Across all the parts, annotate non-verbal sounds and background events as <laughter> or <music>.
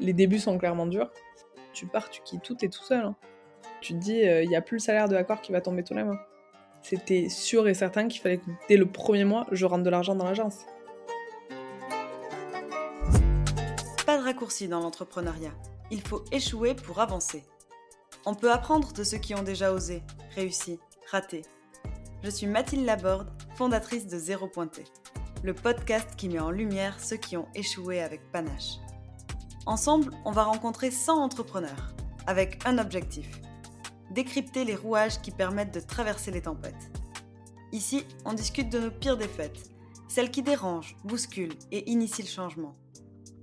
les débuts sont clairement durs. Tu pars, tu quittes tout, t'es tout seul. hein. Tu te dis, il n'y a plus le salaire de l'accord qui va tomber tous les mois. C'était sûr et certain qu'il fallait que dès le premier mois, je rentre de l'argent dans l'agence. Pas de raccourci dans l'entrepreneuriat. Il faut échouer pour avancer. On peut apprendre de ceux qui ont déjà osé, réussi, raté. Je suis Mathilde Laborde, fondatrice de Zéro Pointé, le podcast qui met en lumière ceux qui ont échoué avec panache. Ensemble, on va rencontrer 100 entrepreneurs, avec un objectif décrypter les rouages qui permettent de traverser les tempêtes. Ici, on discute de nos pires défaites, celles qui dérangent, bousculent et initient le changement.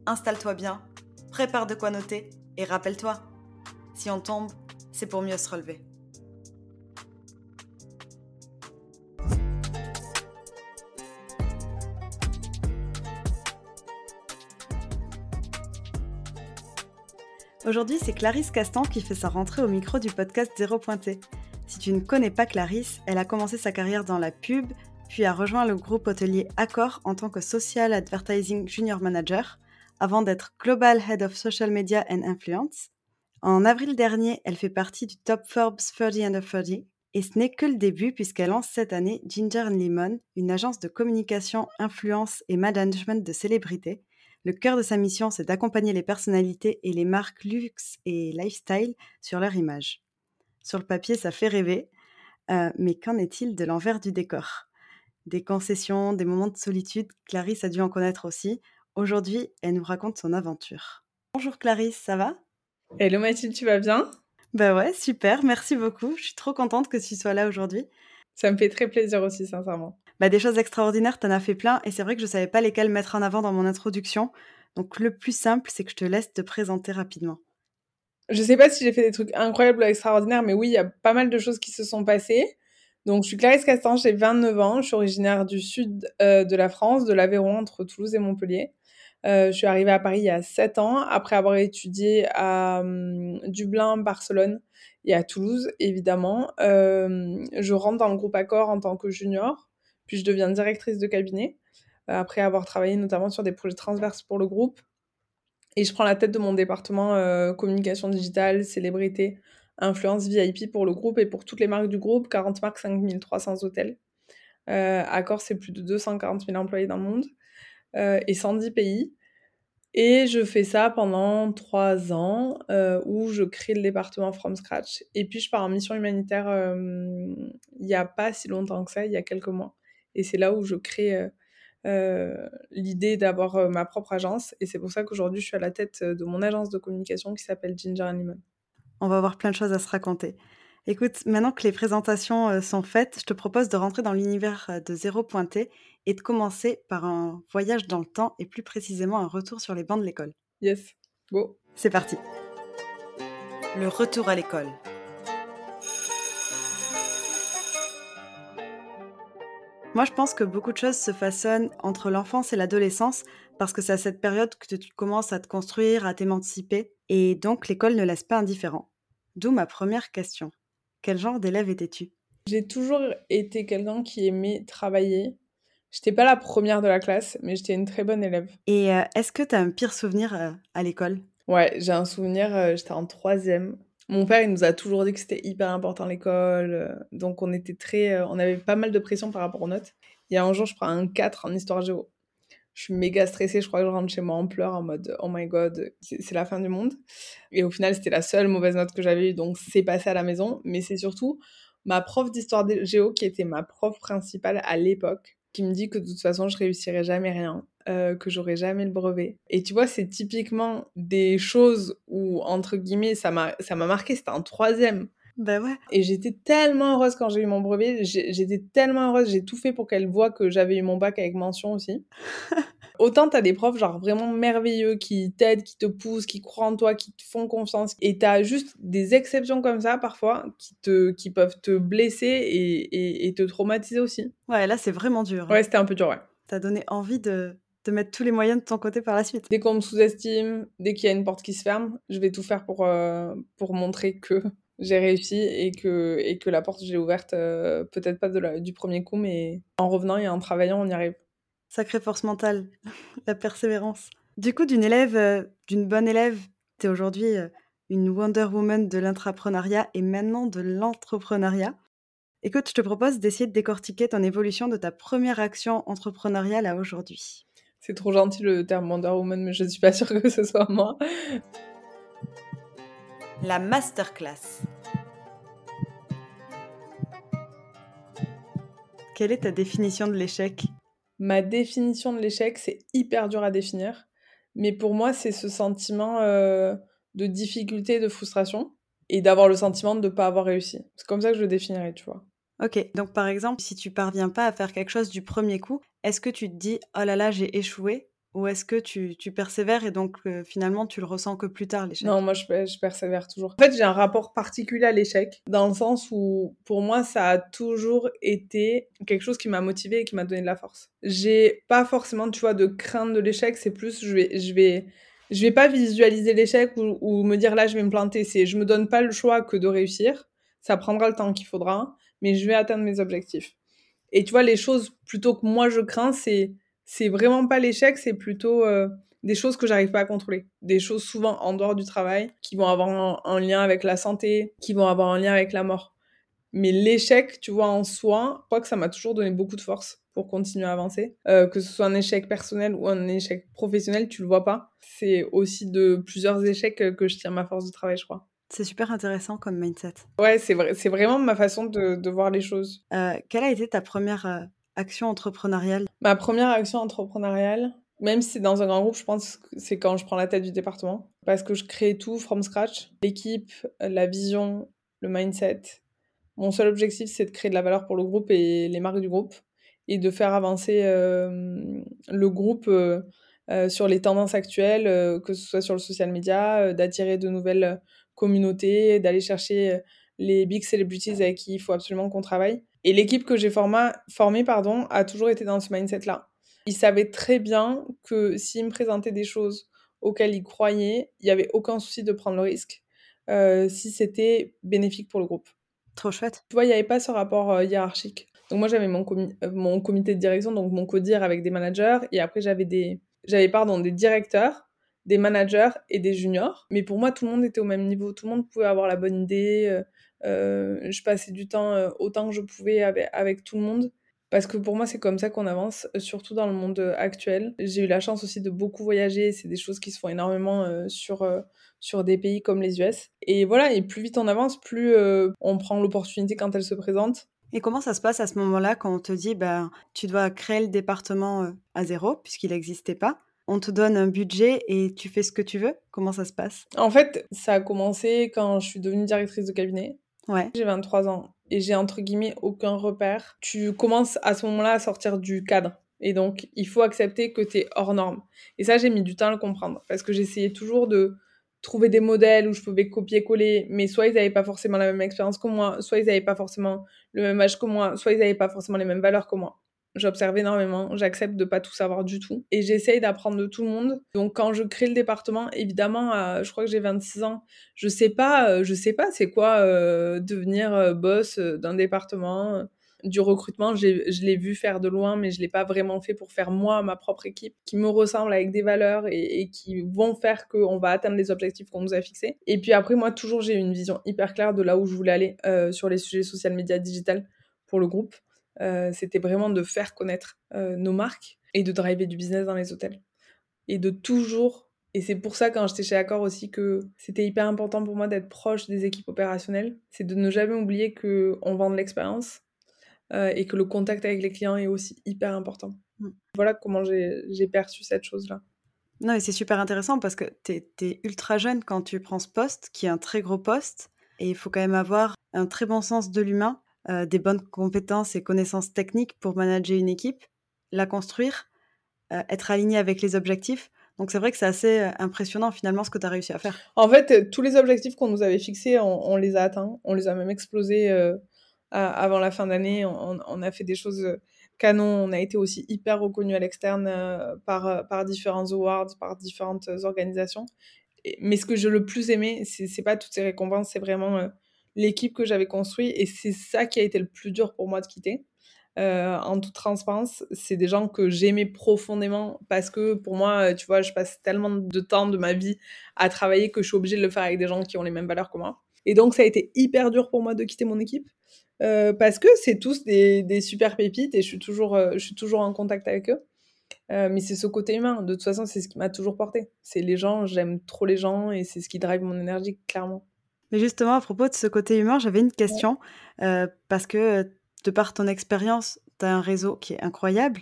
Installe-toi bien, prépare de quoi noter et rappelle-toi, si on tombe, c'est pour mieux se relever. Aujourd'hui, c'est Clarisse Castan qui fait sa rentrée au micro du podcast Zéro Pointé. Si tu ne connais pas Clarisse, elle a commencé sa carrière dans la pub, puis a rejoint le groupe hôtelier Accor en tant que Social Advertising Junior Manager, avant d'être Global Head of Social Media and Influence. En avril dernier, elle fait partie du top Forbes 30 Under 30, et ce n'est que le début puisqu'elle lance cette année Ginger Lemon, une agence de communication, influence et management de célébrités, le cœur de sa mission, c'est d'accompagner les personnalités et les marques luxe et lifestyle sur leur image. Sur le papier, ça fait rêver, euh, mais qu'en est-il de l'envers du décor? Des concessions, des moments de solitude, Clarisse a dû en connaître aussi. Aujourd'hui, elle nous raconte son aventure. Bonjour Clarisse, ça va? Hello Mathilde, tu vas bien? Bah ouais, super, merci beaucoup. Je suis trop contente que tu sois là aujourd'hui. Ça me fait très plaisir aussi, sincèrement bah, des choses extraordinaires, tu en as fait plein, et c'est vrai que je ne savais pas lesquelles mettre en avant dans mon introduction. Donc le plus simple, c'est que je te laisse te présenter rapidement. Je sais pas si j'ai fait des trucs incroyables ou extraordinaires, mais oui, il y a pas mal de choses qui se sont passées. Donc je suis Clarisse Castan, j'ai 29 ans, je suis originaire du sud euh, de la France, de l'Aveyron, entre Toulouse et Montpellier. Euh, je suis arrivée à Paris il y a 7 ans, après avoir étudié à hum, Dublin, Barcelone et à Toulouse, évidemment. Euh, je rentre dans le groupe Accor en tant que junior. Puis je deviens directrice de cabinet, euh, après avoir travaillé notamment sur des projets transverses pour le groupe. Et je prends la tête de mon département euh, communication digitale, célébrité, influence VIP pour le groupe et pour toutes les marques du groupe, 40 marques, 5300 hôtels. Euh, Accor, c'est plus de 240 000 employés dans le monde euh, et 110 pays. Et je fais ça pendant trois ans euh, où je crée le département from scratch. Et puis je pars en mission humanitaire il n'y a pas si longtemps que ça, il y a quelques mois. Et c'est là où je crée euh, euh, l'idée d'avoir euh, ma propre agence. Et c'est pour ça qu'aujourd'hui, je suis à la tête de mon agence de communication qui s'appelle Ginger and Lemon. On va avoir plein de choses à se raconter. Écoute, maintenant que les présentations sont faites, je te propose de rentrer dans l'univers de Zéro Pointé et de commencer par un voyage dans le temps et plus précisément un retour sur les bancs de l'école. Yes, go. C'est parti. Le retour à l'école. Moi, je pense que beaucoup de choses se façonnent entre l'enfance et l'adolescence parce que c'est à cette période que tu commences à te construire, à t'émanciper, et donc l'école ne laisse pas indifférent. D'où ma première question. Quel genre d'élève étais-tu? J'ai toujours été quelqu'un qui aimait travailler. J'étais pas la première de la classe, mais j'étais une très bonne élève. Et euh, est-ce que tu as un pire souvenir euh, à l'école? Ouais, j'ai un souvenir, euh, j'étais en troisième. Mon père, il nous a toujours dit que c'était hyper important l'école. euh, donc, on était très. euh, on avait pas mal de pression par rapport aux notes. Il y a un jour, je prends un 4 en histoire géo. Je suis méga stressée. Je crois que je rentre chez moi en pleurs en mode Oh my god, c'est la fin du monde. Et au final, c'était la seule mauvaise note que j'avais eue. Donc, c'est passé à la maison. Mais c'est surtout ma prof d'histoire géo qui était ma prof principale à l'époque qui me dit que de toute façon, je réussirais jamais rien. euh, que j'aurais jamais le brevet. Et tu vois, c'est typiquement des choses où, entre guillemets, ça m'a marqué, c'était en troisième. Bah ouais. Et j'étais tellement heureuse quand j'ai eu mon brevet, j'étais tellement heureuse, j'ai tout fait pour qu'elle voie que j'avais eu mon bac avec mention aussi. <laughs> Autant t'as des profs genre vraiment merveilleux qui t'aident, qui te poussent, qui croient en toi, qui te font confiance. Et t'as juste des exceptions comme ça parfois qui, te, qui peuvent te blesser et, et, et te traumatiser aussi. Ouais, là, c'est vraiment dur. Ouais, c'était un peu dur, ouais. T'as donné envie de, de mettre tous les moyens de ton côté par la suite. Dès qu'on me sous-estime, dès qu'il y a une porte qui se ferme, je vais tout faire pour, euh, pour montrer que <laughs> j'ai réussi et que, et que la porte, je l'ai ouverte, euh, peut-être pas de la- du premier coup, mais en revenant et en travaillant, on y arrive. Sacrée force mentale, <laughs> la persévérance. Du coup, d'une élève, d'une bonne élève, tu es aujourd'hui une Wonder Woman de l'intrapreneuriat et maintenant de l'entrepreneuriat. Écoute, je te propose d'essayer de décortiquer ton évolution de ta première action entrepreneuriale à aujourd'hui. C'est trop gentil le terme Wonder Woman, mais je ne suis pas sûre que ce soit moi. La masterclass. Quelle est ta définition de l'échec? Ma définition de l'échec, c'est hyper dur à définir. Mais pour moi, c'est ce sentiment euh, de difficulté, de frustration et d'avoir le sentiment de ne pas avoir réussi. C'est comme ça que je le définirais, tu vois. Ok, donc par exemple, si tu parviens pas à faire quelque chose du premier coup, est-ce que tu te dis oh là là, j'ai échoué ou est-ce que tu, tu, persévères et donc euh, finalement tu le ressens que plus tard l'échec? Non, moi je, je, persévère toujours. En fait, j'ai un rapport particulier à l'échec dans le sens où pour moi ça a toujours été quelque chose qui m'a motivé et qui m'a donné de la force. J'ai pas forcément, tu vois, de crainte de l'échec, c'est plus je vais, je vais, je vais pas visualiser l'échec ou, ou, me dire là je vais me planter. C'est je me donne pas le choix que de réussir. Ça prendra le temps qu'il faudra, mais je vais atteindre mes objectifs. Et tu vois, les choses plutôt que moi je crains, c'est c'est vraiment pas l'échec, c'est plutôt euh, des choses que j'arrive pas à contrôler. Des choses souvent en dehors du travail, qui vont avoir un, lien avec la santé, qui vont avoir un lien avec la mort. Mais l'échec, tu vois, en soi, je crois que ça m'a toujours donné beaucoup de force pour continuer à avancer. Euh, que ce soit un échec personnel ou un échec professionnel, tu le vois pas. C'est aussi de plusieurs échecs que je tire ma force de travail, je crois. C'est super intéressant comme mindset. Ouais, c'est vrai, c'est vraiment ma façon de, de voir les choses. Euh, quelle a été ta première action entrepreneuriale? Ma première action entrepreneuriale, même si c'est dans un grand groupe, je pense que c'est quand je prends la tête du département. Parce que je crée tout from scratch. L'équipe, la vision, le mindset. Mon seul objectif, c'est de créer de la valeur pour le groupe et les marques du groupe. Et de faire avancer euh, le groupe euh, euh, sur les tendances actuelles, que ce soit sur le social media, d'attirer de nouvelles communautés, d'aller chercher les big celebrities avec qui il faut absolument qu'on travaille. Et l'équipe que j'ai formée pardon, a toujours été dans ce mindset-là. Ils savaient très bien que s'ils me présentaient des choses auxquelles ils croyaient, il n'y avait aucun souci de prendre le risque euh, si c'était bénéfique pour le groupe. Trop chouette. Tu vois, il n'y avait pas ce rapport euh, hiérarchique. Donc moi, j'avais mon, euh, mon comité de direction, donc mon codir avec des managers, et après, j'avais des, j'avais, pardon, des directeurs, des managers et des juniors. Mais pour moi, tout le monde était au même niveau. Tout le monde pouvait avoir la bonne idée. Euh, je passais du temps euh, autant que je pouvais avec, tout le monde. Parce que pour moi, c'est comme ça qu'on avance, surtout dans le monde actuel. J'ai eu la chance aussi de beaucoup voyager. C'est des choses qui se font énormément euh, sur, sur des pays comme les US. Et voilà, et plus vite on avance, plus on prend l'opportunité quand elle se présente. Et comment ça se passe à ce moment-là quand on te dit, ben, tu dois créer le département à zéro, puisqu'il n'existait pas? On te donne un budget et tu fais ce que tu veux? Comment ça se passe? En fait, ça a commencé quand je suis devenue directrice de cabinet. Ouais. J'ai 23 ans et j'ai entre guillemets aucun repère. Tu commences à ce moment-là à sortir du cadre. Et donc, il faut accepter que tu es hors norme. Et ça, j'ai mis du temps à le comprendre. Parce que j'essayais toujours de trouver des modèles où je pouvais copier-coller, mais soit ils n'avaient pas forcément la même expérience que moi, soit ils n'avaient pas forcément le même âge que moi, soit ils n'avaient pas forcément les mêmes valeurs que moi. J'observe énormément, j'accepte de pas tout savoir du tout et j'essaye d'apprendre de tout le monde. Donc quand je crée le département, évidemment, je crois que j'ai 26 ans, je sais pas, euh, je sais pas c'est quoi euh, devenir euh, boss d'un département. Du recrutement, je l'ai vu faire de loin, mais je l'ai pas vraiment fait pour faire moi ma propre équipe qui me ressemble avec des valeurs et, qui vont faire qu'on va atteindre les objectifs qu'on nous a fixés. Et puis après, moi, toujours, j'ai une vision hyper claire de là où je voulais aller sur les sujets social media digital pour le groupe. Euh, c'était vraiment de faire connaître euh, nos marques et de driver du business dans les hôtels. Et de toujours, et c'est pour ça quand j'étais chez Accor aussi que c'était hyper important pour moi d'être proche des équipes opérationnelles, c'est de ne jamais oublier qu'on vend de l'expérience euh, et que le contact avec les clients est aussi hyper important. Mm. Voilà comment j'ai perçu cette chose-là. Non, et c'est super intéressant parce que tu es, ultra jeune quand tu prends ce poste, qui est un très gros poste, et il faut quand même avoir un très bon sens de l'humain euh, des bonnes compétences et connaissances techniques pour manager une équipe, la construire, euh, être aligné avec les objectifs. Donc c'est vrai que c'est assez euh, impressionnant finalement ce que tu as réussi à faire. En fait, tous les objectifs qu'on nous avait fixés, on, les a atteints. On les a même explosés avant la fin d'année. On, a fait des choses canon. On a été aussi hyper reconnu à l'externe par, par différents awards, par différentes organisations. mais ce que je le plus aimé, c'est pas toutes ces récompenses, c'est vraiment l'équipe que j'avais construite et c'est ça qui a été le plus dur pour moi de quitter. en toute transparence, c'est des gens que j'aimais profondément parce que pour moi, tu vois, je passe tellement de temps de ma vie à travailler que je suis obligée de le faire avec des gens qui ont les mêmes valeurs que moi. Et donc, ça a été hyper dur pour moi de quitter mon équipe. parce que c'est tous des, super pépites et je suis toujours, je suis toujours en contact avec eux. Euh, mais c'est ce côté humain. De toute façon, c'est ce qui m'a toujours porté. C'est les gens, j'aime trop les gens et c'est ce qui drive mon énergie, clairement. Mais justement, à propos de ce côté humain, j'avais une question. Euh, parce que de par ton expérience, tu as un réseau qui est incroyable.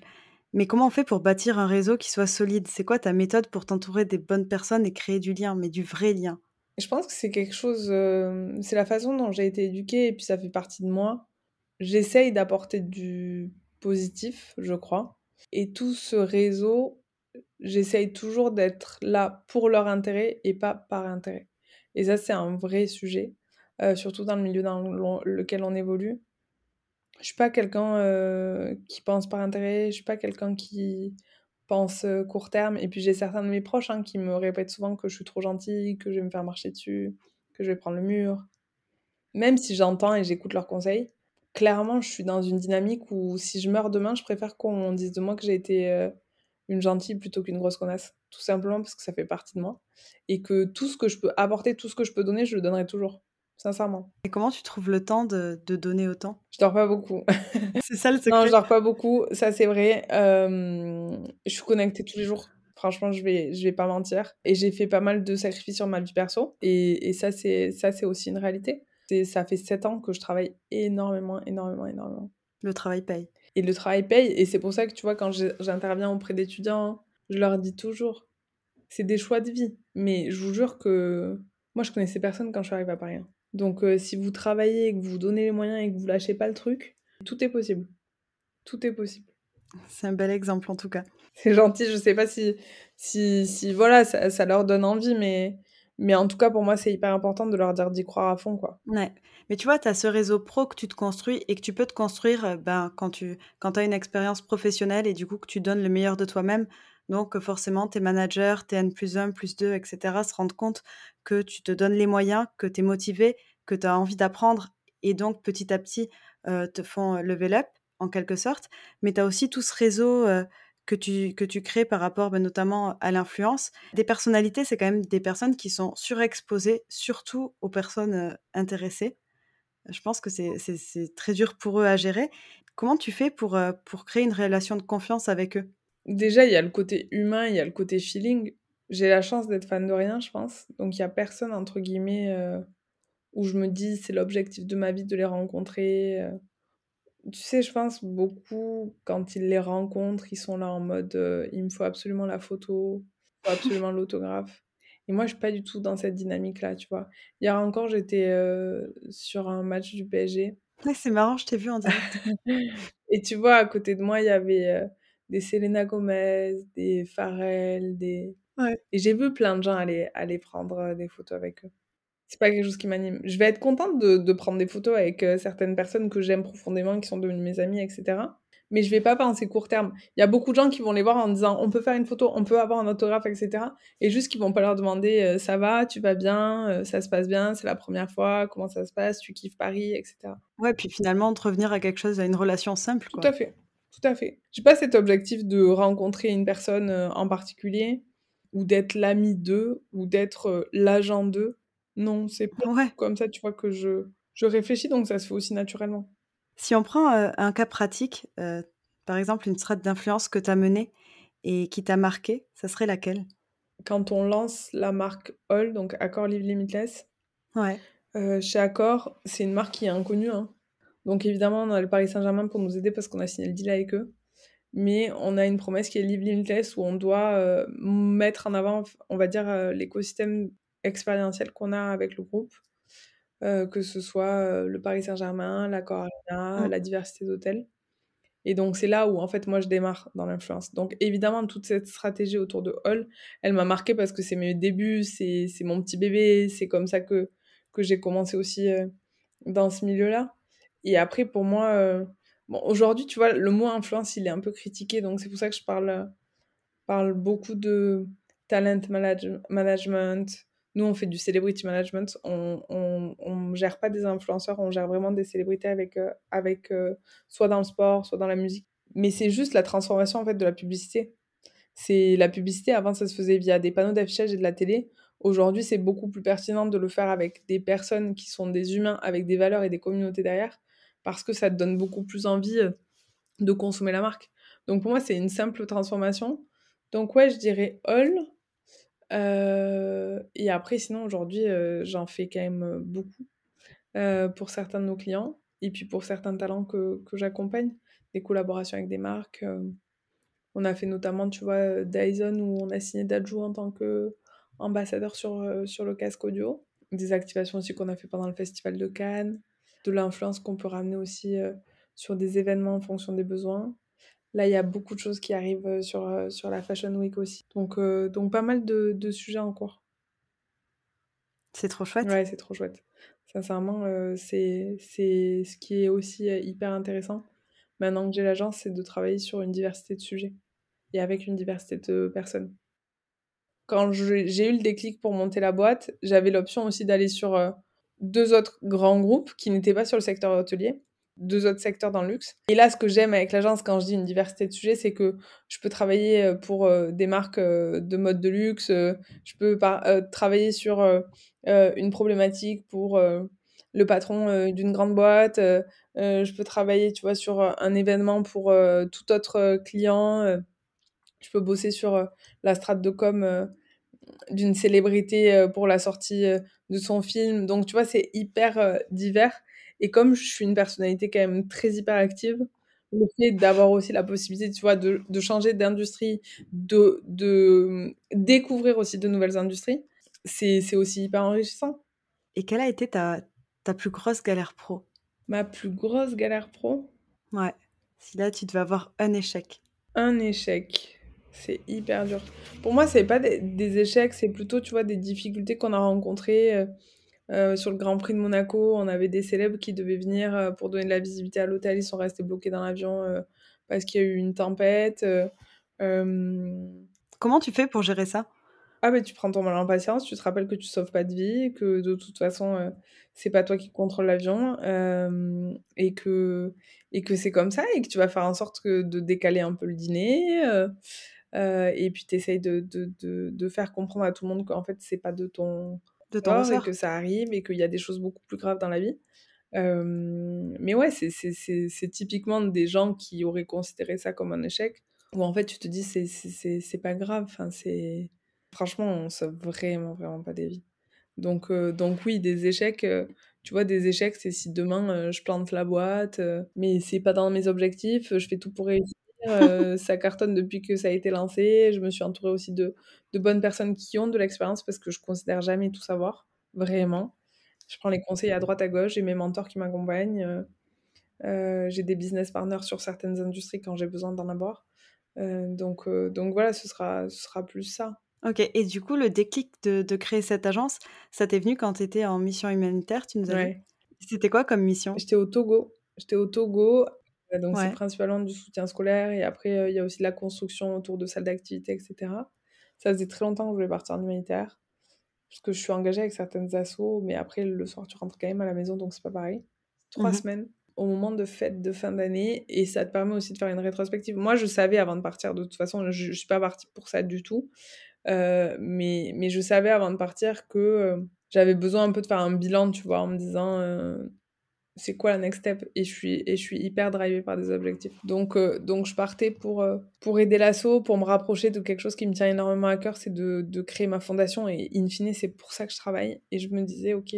Mais comment on fait pour bâtir un réseau qui soit solide? C'est quoi ta méthode pour t'entourer des bonnes personnes et créer du lien, mais du vrai lien? Je pense que c'est quelque chose. Euh, c'est la façon dont j'ai été éduquée et puis ça fait partie de moi. J'essaye d'apporter du positif, je crois. Et tout ce réseau, j'essaye toujours d'être là pour leur intérêt et pas par intérêt. Et ça, c'est un vrai sujet, euh, surtout dans le milieu dans lequel on évolue. Je suis pas quelqu'un euh, qui pense par intérêt, je suis pas quelqu'un qui pense euh, court terme. Et puis j'ai certains de mes proches hein, qui me répètent souvent que je suis trop gentille, que je vais me faire marcher dessus, que je vais prendre le mur. Même si j'entends et j'écoute leurs conseils, clairement, je suis dans une dynamique où si je meurs demain, je préfère qu'on dise de moi que j'ai été une gentille plutôt qu'une grosse connasse. Tout simplement parce que ça fait partie de moi. Et que tout ce que je peux apporter, tout ce que je peux donner, je le donnerai toujours. Sincèrement. Et comment tu trouves le temps de, donner autant? Je dors pas beaucoup. <laughs> c'est ça le secret Non, je dors pas beaucoup, ça c'est vrai. je suis connectée tous les jours. Franchement, je vais, je vais pas mentir. Et j'ai fait pas mal de sacrifices sur ma vie perso. Et, et ça, c'est aussi une réalité ça fait sept ans que je travaille énormément, énormément, énormément. Le travail paye. Et le travail paye. Et c'est pour ça que, tu vois, quand j'interviens auprès d'étudiants, je leur dis toujours, c'est des choix de vie. Mais je vous jure que moi, je connaissais personne quand je suis arrivée à Paris. Hein. Donc, euh, si vous travaillez et que vous vous donnez les moyens et que vous lâchez pas le truc, tout est possible. Tout est possible. C'est un bel exemple, en tout cas. C'est gentil. Je sais pas si, si, si voilà, ça, ça leur donne envie, mais mais en tout cas, pour moi, c'est hyper important de leur dire d'y croire à fond, quoi. Ouais. Mais tu vois, tu as ce réseau pro que tu te construis et que tu peux te construire euh, ben, quand tu quand as une expérience professionnelle et du coup que tu donnes le meilleur de toi-même. Donc forcément, tes managers, tes N plus 1, plus 2, etc. se rendent compte que tu te donnes les moyens, que tu es motivé, que tu as envie d'apprendre et donc petit à petit te font level up en quelque sorte. Mais tu as aussi tout ce réseau que tu, que tu crées par rapport ben, notamment à l'influence. Des personnalités, c'est quand même des personnes qui sont surexposées, surtout aux personnes intéressées. Je pense que c'est très dur pour eux à gérer. Comment tu fais pour, pour créer une relation de confiance avec eux? Déjà, il y a le côté humain, il y a le côté feeling. J'ai la chance d'être fan de rien, je pense. Donc, il n'y a personne, entre guillemets, où je me dis c'est l'objectif de ma vie de les rencontrer. Tu sais, je pense beaucoup, quand ils les rencontrent, ils sont là en mode euh, il me faut absolument la photo, il faut absolument <laughs> l'autographe. Et moi, je suis pas du tout dans cette dynamique-là, tu vois. Hier encore, j'étais euh, sur un match du PSG. c'est marrant, je t'ai vu en direct. <laughs> Et tu vois, à côté de moi, il y avait euh, des Selena Gomez, des Pharrell, des. Et j'ai vu plein de gens aller, aller prendre des photos avec eux c'est pas quelque chose qui m'anime. Je vais être contente de, de prendre des photos avec euh, certaines personnes que j'aime profondément, qui sont devenues mes amies, etc. Mais je vais pas penser court terme. Il y a beaucoup de gens qui vont les voir en disant on peut faire une photo, on peut avoir un autographe, etc. Et juste qu'ils vont pas leur demander euh, ça va, tu vas bien, euh, ça se passe bien, c'est la première fois, comment ça se passe, tu kiffes Paris, etc. Ouais, puis finalement de revenir à quelque chose, à une relation simple. Tout à fait, tout à fait. J'ai pas cet objectif de rencontrer une personne en particulier ou d'être l'ami d'eux ou d'être l'agent d'eux non, c'est pas comme ça, tu vois, que je, je réfléchis, donc ça se fait aussi naturellement. Si on prend euh, un cas pratique, euh, par exemple une strat d'influence que tu as menée et qui t'a marqué, ça serait laquelle? Quand on lance la marque All, donc Accor Live Limitless, ouais. Euh, chez Accor, c'est une marque qui est inconnue. Hein. Donc évidemment, on a le Paris Saint-Germain pour nous aider parce qu'on a signé le deal avec eux. Mais on a une promesse qui est Live Limitless où on doit mettre en avant, on va dire, l'écosystème expérientiel qu'on a avec le groupe, euh, que ce soit euh, le Paris Saint-Germain, la Arena, mmh. la diversité d'hôtels. Et donc, c'est là où, en fait, moi, je démarre dans l'influence. Donc, évidemment, toute cette stratégie autour de Hall, elle m'a marqué parce que c'est mes débuts, c'est mon petit bébé, c'est comme ça que, que j'ai commencé aussi euh, dans ce milieu-là. Et après, pour moi, bon, aujourd'hui, tu vois, le mot influence, il est un peu critiqué, donc c'est pour ça que je parle, parle beaucoup de talent management, Nous, on fait du celebrity management. On, on, gère pas des influenceurs, on gère vraiment des célébrités avec, euh, avec euh, soit dans le sport, soit dans la musique. Mais c'est juste la transformation en fait de la publicité. C'est la publicité. Avant, ça se faisait via des panneaux d'affichage et de la télé. Aujourd'hui, c'est beaucoup plus pertinent de le faire avec des personnes qui sont des humains, avec des valeurs et des communautés derrière, parce que ça te donne beaucoup plus envie euh, de consommer la marque. Donc pour moi, c'est une simple transformation. Donc ouais, je dirais all. Euh, et après, sinon, aujourd'hui, euh, j'en fais quand même beaucoup pour certains de nos clients et puis pour certains talents que, j'accompagne, des collaborations avec des marques. on a fait notamment, tu vois, Dyson où on a signé Dajou en tant que ambassadeur sur, sur le casque audio. Des activations aussi qu'on a fait pendant le festival de Cannes. De l'influence qu'on peut ramener aussi euh, sur des événements en fonction des besoins. Là, il y a beaucoup de choses qui arrivent euh, sur, sur la Fashion Week aussi. Donc, donc pas mal de, de, sujets en cours. C'est trop chouette. Ouais, c'est trop chouette. Sincèrement, c'est ce qui est aussi hyper intéressant. Maintenant que j'ai l'agence, c'est de travailler sur une diversité de sujets et avec une diversité de personnes quand j'ai eu le déclic pour monter la boîte, j'avais l'option aussi d'aller sur euh, deux autres grands groupes qui n'étaient pas sur le secteur hôtelier, deux autres secteurs dans le luxe. Et là, ce que j'aime avec l'agence quand je dis une diversité de sujets, c'est que je peux travailler euh, pour euh, des marques de mode de luxe, je peux travailler sur une problématique pour le patron d'une grande boîte, je peux travailler, tu vois, sur un événement pour tout autre client je peux bosser sur euh, la strate de com euh, d'une célébrité euh, pour la sortie de son film. Donc, tu vois, c'est hyper divers. Et comme je suis une personnalité quand même très hyper active, le fait d'avoir aussi la possibilité, tu vois, de, de changer d'industrie, de, de découvrir aussi de nouvelles industries, c'est aussi hyper enrichissant. Et quelle a été ta, ta plus grosse galère pro? Ma plus grosse galère pro? Ouais. Si là, tu devais avoir un échec. Un échec. C'est hyper dur. Pour moi, c'est pas des, échecs, c'est plutôt, tu vois, des difficultés qu'on a rencontrées. Euh, euh, sur le Grand Prix de Monaco, on avait des célèbres qui devaient venir euh, pour donner de la visibilité à l'hôtel. Ils sont restés bloqués dans l'avion parce qu'il y a eu une tempête. Comment tu fais pour gérer ça? Ah, mais tu prends ton mal en patience, tu te rappelles que tu sauves pas de vie, que de toute façon, c'est pas toi qui contrôle l'avion et que, et que c'est comme ça et que tu vas faire en sorte que de décaler un peu le dîner. Euh, et puis tu essayes de, de, de, faire comprendre à tout le monde qu'en fait, c'est pas de ton, de ton et que ça arrive et qu'il y a des choses beaucoup plus graves dans la vie. Euh, mais ouais, c'est typiquement des gens qui auraient considéré ça comme un échec, où en fait tu te dis c'est pas grave, enfin, c'est franchement on sauve vraiment vraiment pas des vies. Donc, euh, donc oui, des échecs, tu vois, des échecs, c'est si demain je plante la boîte, mais c'est pas dans mes objectifs, je fais tout pour réussir euh, ça cartonne depuis que ça a été lancé. Je me suis entourée aussi de, de bonnes personnes qui ont de l'expérience parce que je considère jamais tout savoir, vraiment. Je prends les conseils à droite à gauche, j'ai mes mentors qui m'accompagnent. Euh, euh, j'ai des business partners sur certaines industries quand j'ai besoin d'en avoir. donc, donc voilà, ce sera, ce sera plus ça. Ok, et du coup, le déclic de, de créer cette agence, ça t'est venu quand tu étais en mission humanitaire, tu nous as C'était quoi comme mission? J'étais au Togo. J'étais au Togo donc c'est principalement du soutien scolaire et après euh, il y a aussi de la construction autour de salles d'activité, etc. Ça faisait très longtemps que je voulais partir en humanitaire parce que je suis engagée avec certaines assos, mais après le soir tu rentres quand même à la maison donc c'est pas pareil. Trois mmh semaines au moment de fête de fin d'année et ça te permet aussi de faire une rétrospective. Moi je savais avant de partir, de toute façon je, je suis pas partie pour ça du tout, euh, mais, mais je savais avant de partir que euh, j'avais besoin un peu de faire un bilan, tu vois, en me disant c'est quoi la next step et je suis et je suis hyper drivée par des objectifs. Donc euh, donc je partais pour euh, pour aider l'asso pour me rapprocher de quelque chose qui me tient énormément à cœur c'est de, de, créer ma fondation et in fine c'est pour ça que je travaille. Et je me disais ok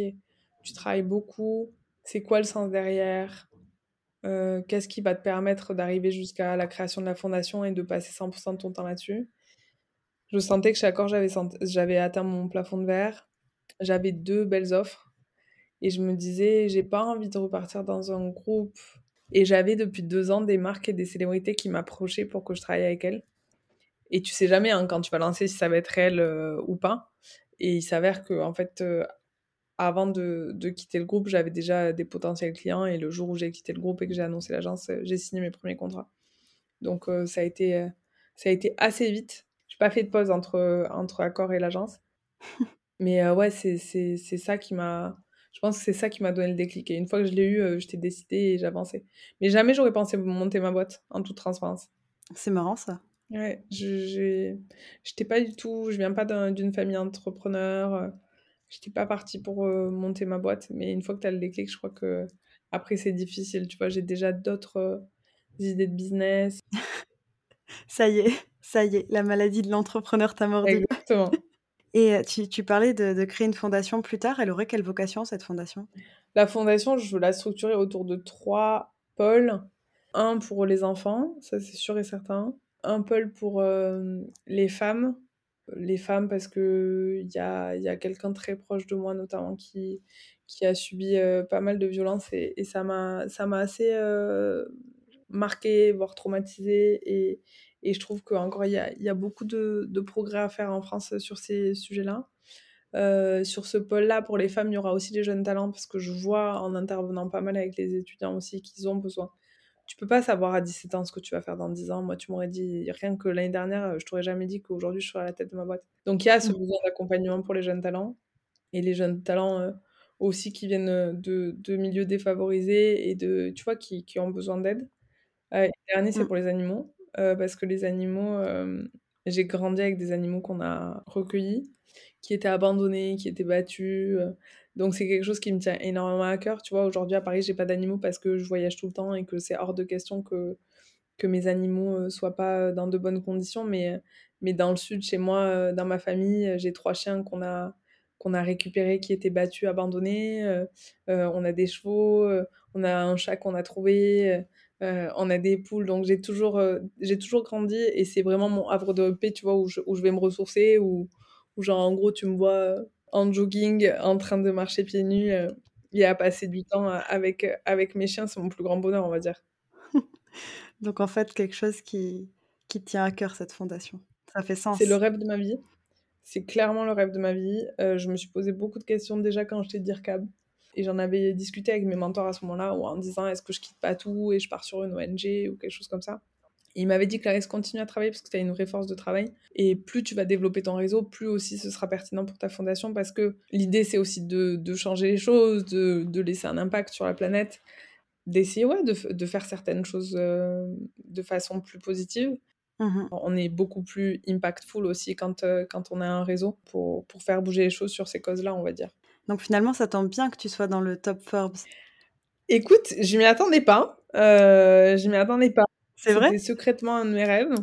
tu travailles beaucoup c'est quoi le sens derrière? Euh, qu'est-ce qui va te permettre d'arriver jusqu'à la création de la fondation et de passer 100% de ton temps là-dessus? Je sentais que chaque heure j'avais j'avais atteint mon plafond de verre. J'avais deux belles offres et je me disais, j'ai pas envie de repartir dans un groupe. Et j'avais depuis deux ans des marques et des célébrités qui m'approchaient pour que je travaille avec elles. Et tu sais jamais hein, quand tu vas lancer si ça va être réel euh, ou pas. Et il s'avère que, en fait, euh, avant de, de, quitter le groupe, j'avais déjà des potentiels clients. Et le jour où j'ai quitté le groupe et que j'ai annoncé l'agence, euh, j'ai signé mes premiers contrats. Donc ça, a été, ça a été assez vite. J'ai pas fait de pause entre, entre Accor et l'agence. <laughs> Mais ouais, c'est ça qui m'a je pense que c'est ça qui m'a donné le déclic et une fois que je l'ai eu, j'étais décidée et j'avançais. Mais jamais j'aurais pensé monter ma boîte, en toute transparence. C'est marrant ça. Ouais, je j'étais pas du tout je viens pas d'une famille entrepreneur, j'étais pas partie pour, monter ma boîte, mais une fois que tu as le déclic, je crois qu'après c'est difficile, tu vois? J'ai déjà d'autres, idées de business. <laughs> Ça y est, ça y est, la maladie de l'entrepreneur t'a mordu. Exactement. Et tu tu parlais de créer une fondation plus tard, elle aurait quelle vocation cette fondation? La fondation, je veux la structurer autour de 3 pôles. Un pour les enfants, ça c'est sûr et certain. Un pôle pour, les femmes. Les femmes parce qu'il y a y a quelqu'un très proche de moi notamment qui qui a subi, pas mal de violences et ça m'a assez, marquée, voire traumatisée et et je trouve qu'encore il y a y a beaucoup de de progrès à faire en France sur ces sujets-là. sur ce pôle-là, pour les femmes, il y aura aussi des jeunes talents parce que je vois en intervenant pas mal avec les étudiants aussi qu'ils ont besoin tu peux pas savoir à 17 ans ce que tu vas faire dans 10 ans. Moi, tu m'aurais dit rien que l'année dernière, je t'aurais jamais dit qu'aujourd'hui je serais à la tête de ma boîte. Donc il y a ce mmh. besoin d'accompagnement pour les jeunes talents et les jeunes talents aussi qui viennent de, de, milieux défavorisés et de tu vois qui, qui ont besoin d'aide. Euh, le dernier c'est mmh. pour les animaux parce que les animaux j'ai grandi avec des animaux qu'on a recueillis qui étaient abandonnés, qui étaient battus donc c'est quelque chose qui me tient énormément à cœur. Tu vois, aujourd'hui à Paris, j'ai pas d'animaux parce que je voyage tout le temps et que c'est hors de question que, que mes animaux euh, soient pas euh, dans de bonnes conditions. Mais, euh, mais dans le sud, chez moi, dans ma famille, j'ai trois chiens qu'on a, qu'on a récupérés qui étaient battus, abandonnés. on a des chevaux, on a un chat qu'on a trouvé. On a des poules, donc j'ai toujours, j'ai toujours grandi et c'est vraiment mon havre de paix, tu vois, où je, où je vais me ressourcer, ou où genre en gros tu me vois en jogging, en train de marcher pieds nus euh, et à passer du temps euh, avec, euh, avec mes chiens, c'est mon plus grand bonheur, on va dire. <laughs> Donc en fait, quelque chose qui, qui tient à cœur, cette fondation. Ça fait sens. C'est le rêve de ma vie. C'est clairement le rêve de ma vie. je me suis posé beaucoup de questions déjà quand j'étais DIRCAB. Et j'en avais discuté avec mes mentors à ce moment-là, en disant est-ce que je quitte pas tout et je pars sur une ONG ou quelque chose comme ça il m'avait dit, Clarisse, continue à travailler parce que tu as une vraie force de travail. Et plus tu vas développer ton réseau, plus aussi ce sera pertinent pour ta fondation parce que l'idée, c'est aussi de, changer les choses, de, laisser un impact sur la planète, d'essayer ouais, de, faire certaines choses euh, de façon plus positive. Mmh on est beaucoup plus impactful aussi quand, euh, quand on a un réseau pour, pour faire bouger les choses sur ces causes-là, on va dire. Donc finalement, ça tombe bien que tu sois dans le top Forbes. Écoute, je m'y attendais pas. Euh, je m'y attendais pas. C'est vrai? C'était secrètement un de mes rêves.